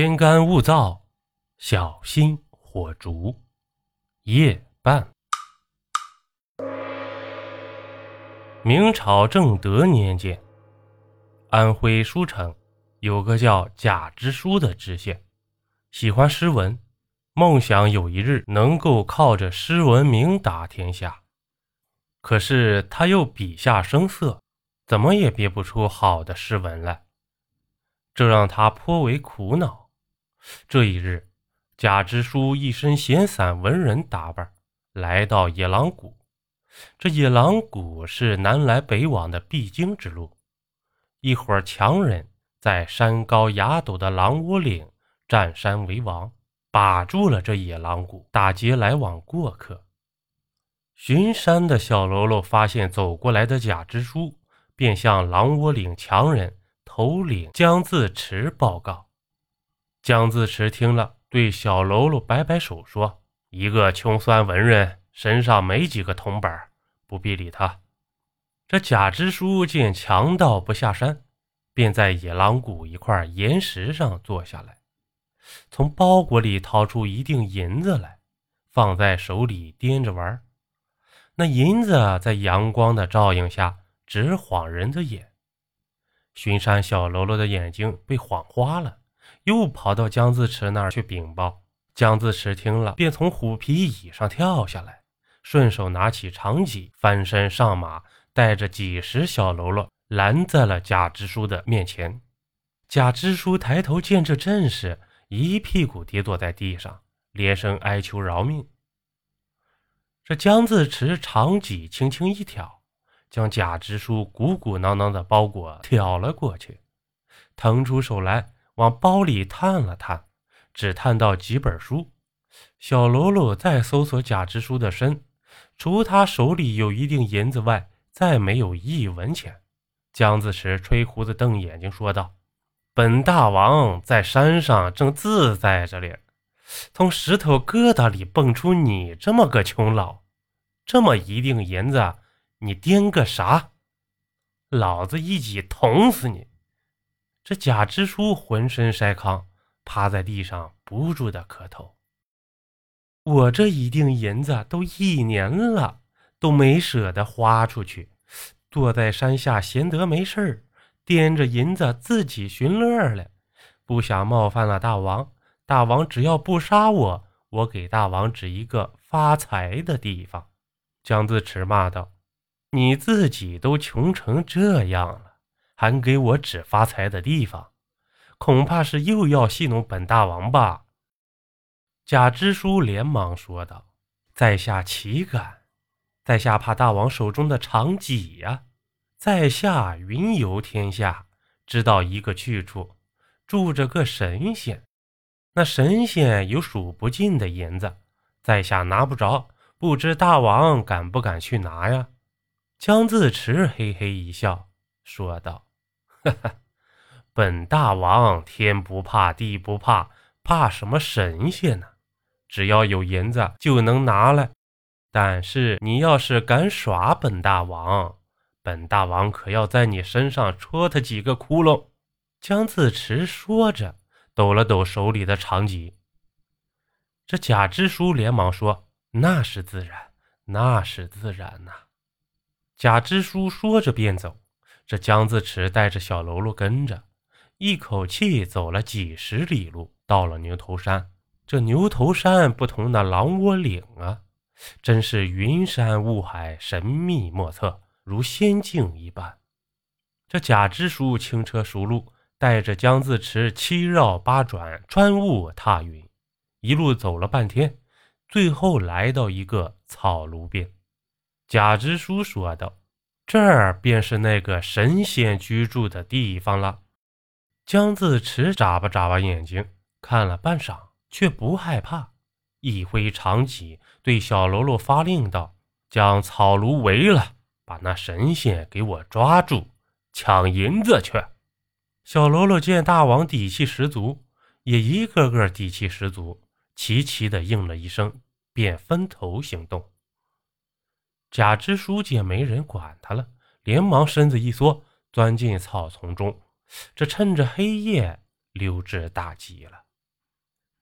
天干物燥，小心火烛。夜半。明朝正德年间，安徽舒城有个叫贾之书的知县，喜欢诗文，梦想有一日能够靠着诗文名打天下。可是他又笔下生涩，怎么也憋不出好的诗文来，这让他颇为苦恼。这一日，贾之书一身闲散文人打扮，来到野狼谷。这野狼谷是南来北往的必经之路。一伙强人在山高崖陡的狼窝岭占山为王，把住了这野狼谷，打劫来往过客。巡山的小喽啰发现走过来的贾之书，便向狼窝岭强人头领江自持报告。江自持听了，对小喽啰摆摆手说：“一个穷酸文人，身上没几个铜板，不必理他。”这贾支书见强盗不下山，便在野狼谷一块岩石上坐下来，从包裹里掏出一锭银子来，放在手里掂着玩。那银子在阳光的照应下，直晃人的眼。巡山小喽啰的眼睛被晃花了。又跑到江自持那儿去禀报。江自持听了，便从虎皮椅上跳下来，顺手拿起长戟，翻身上马，带着几十小喽啰拦在了贾支书的面前。贾支书抬头见这阵势，一屁股跌坐在地上，连声哀求饶命。这江自持长戟轻轻一挑，将贾支书鼓鼓囊囊的包裹挑了过去，腾出手来。往包里探了探，只探到几本书。小喽啰再搜索贾支书的身，除他手里有一锭银子外，再没有一文钱。江自持吹胡子瞪眼睛说道：“本大王在山上正自在着哩，从石头疙瘩里蹦出你这么个穷佬，这么一锭银子，你掂个啥？老子一戟捅死你！”这贾支书浑身筛糠，趴在地上不住的磕头。我这一锭银子都一年了，都没舍得花出去，坐在山下闲得没事儿，掂着银子自己寻乐了，不想冒犯了大王。大王只要不杀我，我给大王指一个发财的地方。江自持骂道：“你自己都穷成这样了。”还给我指发财的地方，恐怕是又要戏弄本大王吧？贾支书连忙说道：“在下岂敢？在下怕大王手中的长戟呀！在下云游天下，知道一个去处，住着个神仙。那神仙有数不尽的银子，在下拿不着，不知大王敢不敢去拿呀？”江自持嘿嘿一笑，说道。哈哈，本大王天不怕地不怕，怕什么神仙呢？只要有银子就能拿来。但是你要是敢耍本大王，本大王可要在你身上戳他几个窟窿。江自持说着，抖了抖手里的长戟。这贾支书连忙说：“那是自然，那是自然呐。”贾支书说着便走。这江自持带着小喽啰跟着，一口气走了几十里路，到了牛头山。这牛头山不同那狼窝岭啊，真是云山雾海，神秘莫测，如仙境一般。这贾支书轻车熟路，带着江自持七绕八转，穿雾踏云，一路走了半天，最后来到一个草庐边。贾支书说道。这儿便是那个神仙居住的地方了。姜自持眨巴眨巴眼睛，看了半晌，却不害怕，一挥长戟，对小喽啰发令道：“将草庐围了，把那神仙给我抓住，抢银子去。”小喽啰见大王底气十足，也一个个底气十足，齐齐的应了一声，便分头行动。贾支书见没人管他了，连忙身子一缩，钻进草丛中。这趁着黑夜溜之大吉了。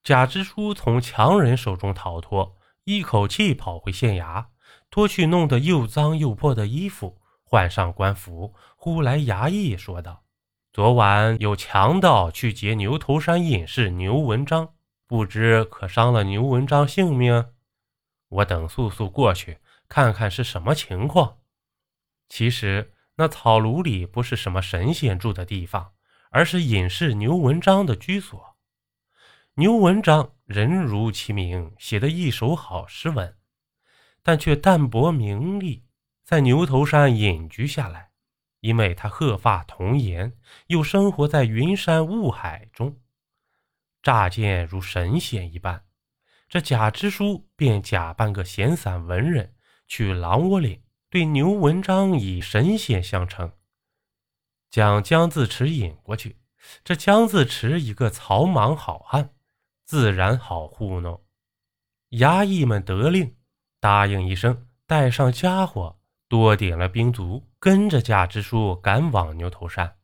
贾支书从强人手中逃脱，一口气跑回县衙，脱去弄得又脏又破的衣服，换上官服，呼来衙役说道：“昨晚有强盗去劫牛头山隐士牛文章，不知可伤了牛文章性命？我等速速过去看看是什么情况。”其实那草庐里不是什么神仙住的地方，而是隐士牛文章的居所。牛文章人如其名，写的一手好诗文，但却淡泊名利，在牛头山隐居下来。因为他鹤发童颜，又生活在云山雾海中，乍见如神仙一般。这贾支书便假扮个闲散文人，去狼窝岭，对牛文章以神仙相称，将江自持引过去。这江自持一个草莽好汉。自然好糊弄，衙役们得令，答应一声，带上家伙，多点了兵卒，跟着贾支书赶往牛头山。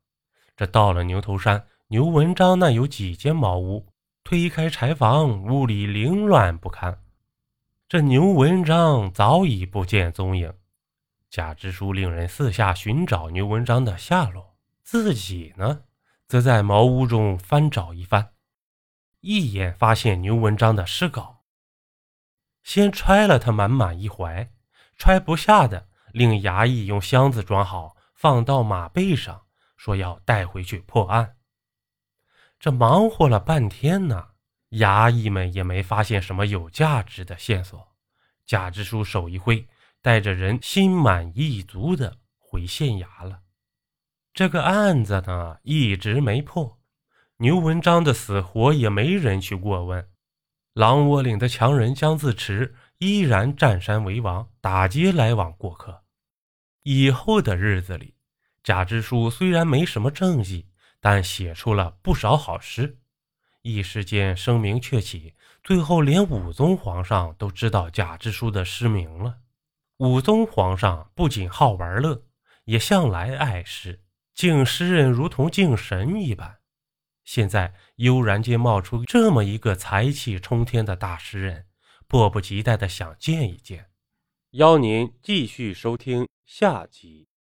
这到了牛头山，牛文章那有几间茅屋，推开柴房，屋里凌乱不堪。这牛文章早已不见踪影，贾支书令人四下寻找牛文章的下落，自己呢，则在茅屋中翻找一番。一眼发现牛文章的诗稿，先揣了他满满一怀，揣不下的，令衙役用箱子装好，放到马背上，说要带回去破案。这忙活了半天呢，衙役们也没发现什么有价值的线索。贾支书手一挥，带着人心满意足的回县衙了。这个案子呢，一直没破。牛文章的死活也没人去过问，狼窝岭的强人江自持依然占山为王，打劫来往过客。以后的日子里，贾支书虽然没什么政绩，但写出了不少好诗，一时间声名鹊起。最后连武宗皇上都知道贾支书的诗名了。武宗皇上不仅好玩乐，也向来爱诗，敬诗人如同敬神一般。现在悠然间冒出这么一个才气冲天的大诗人，迫不及待的想见一见。邀您继续收听下集。